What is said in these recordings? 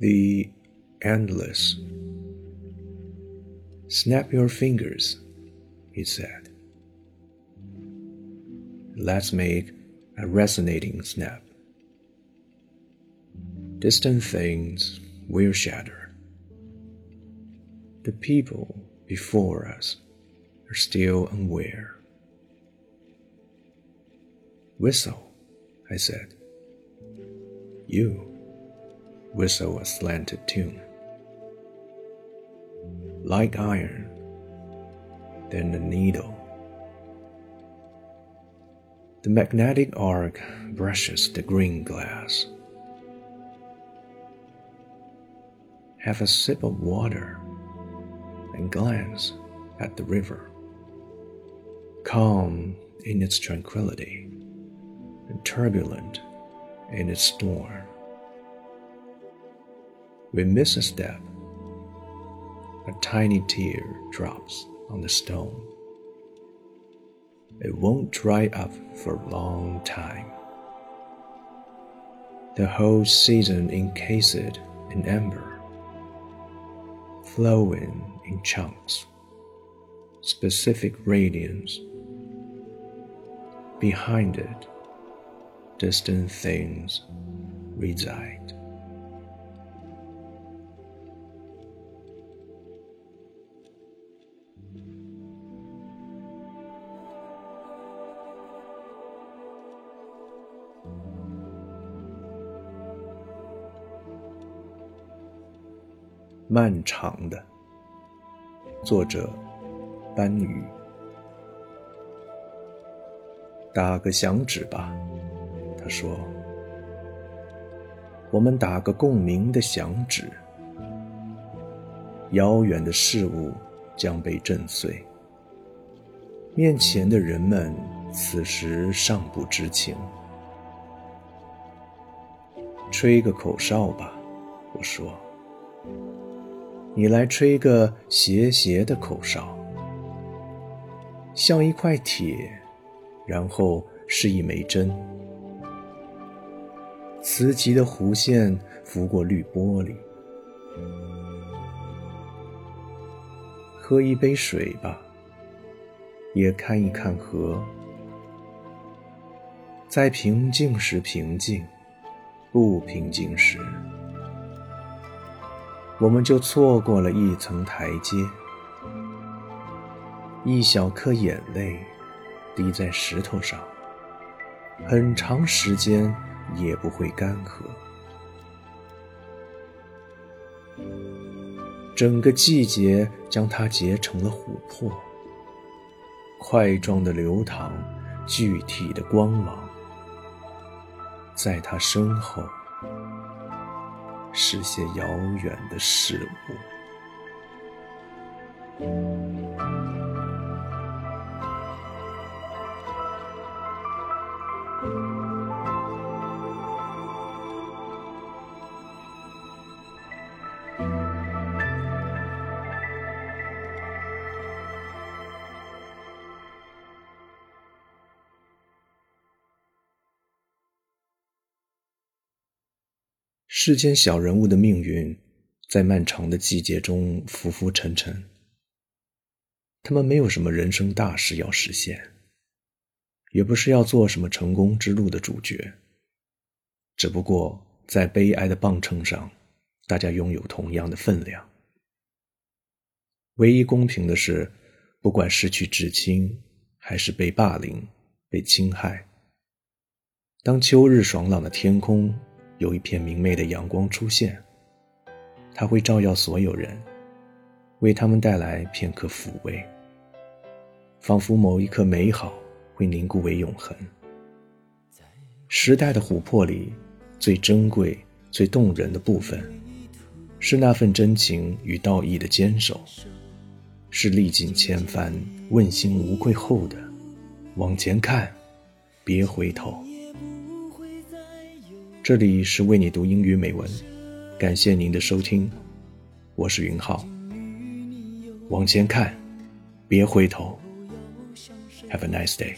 The endless. Snap your fingers, he said. Let's make a resonating snap. Distant things will shatter. The people before us are still unaware. Whistle, I said. You whistle a slanted tune. Like iron, then the needle. The magnetic arc brushes the green glass. Have a sip of water and glance at the river. Calm in its tranquility and turbulent in its storm we miss a step. A tiny tear drops on the stone. It won't dry up for a long time. The whole season encased in amber, flowing in chunks, specific radiance. Behind it, distant things reside. 漫长的，作者班宇。打个响指吧，他说。我们打个共鸣的响指，遥远的事物将被震碎。面前的人们此时尚不知情。吹个口哨吧，我说。你来吹个斜斜的口哨，像一块铁，然后是一枚针。磁极的弧线拂过绿玻璃。喝一杯水吧，也看一看河。在平静时平静，不平静时。我们就错过了一层台阶，一小颗眼泪滴在石头上，很长时间也不会干涸。整个季节将它结成了琥珀，块状的流淌，具体的光芒，在它身后。是些遥远的事物。世间小人物的命运，在漫长的季节中浮浮沉沉。他们没有什么人生大事要实现，也不是要做什么成功之路的主角。只不过在悲哀的磅秤上，大家拥有同样的分量。唯一公平的是，不管失去至亲，还是被霸凌、被侵害，当秋日爽朗的天空。有一片明媚的阳光出现，它会照耀所有人，为他们带来片刻抚慰，仿佛某一刻美好会凝固为永恒。时代的琥珀里，最珍贵、最动人的部分，是那份真情与道义的坚守，是历尽千帆、问心无愧后的往前看，别回头。这里是为你读英语美文，感谢您的收听，我是云浩。往前看，别回头。Have a nice day。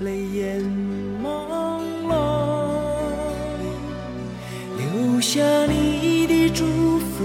泪眼朦胧，留下你的祝福，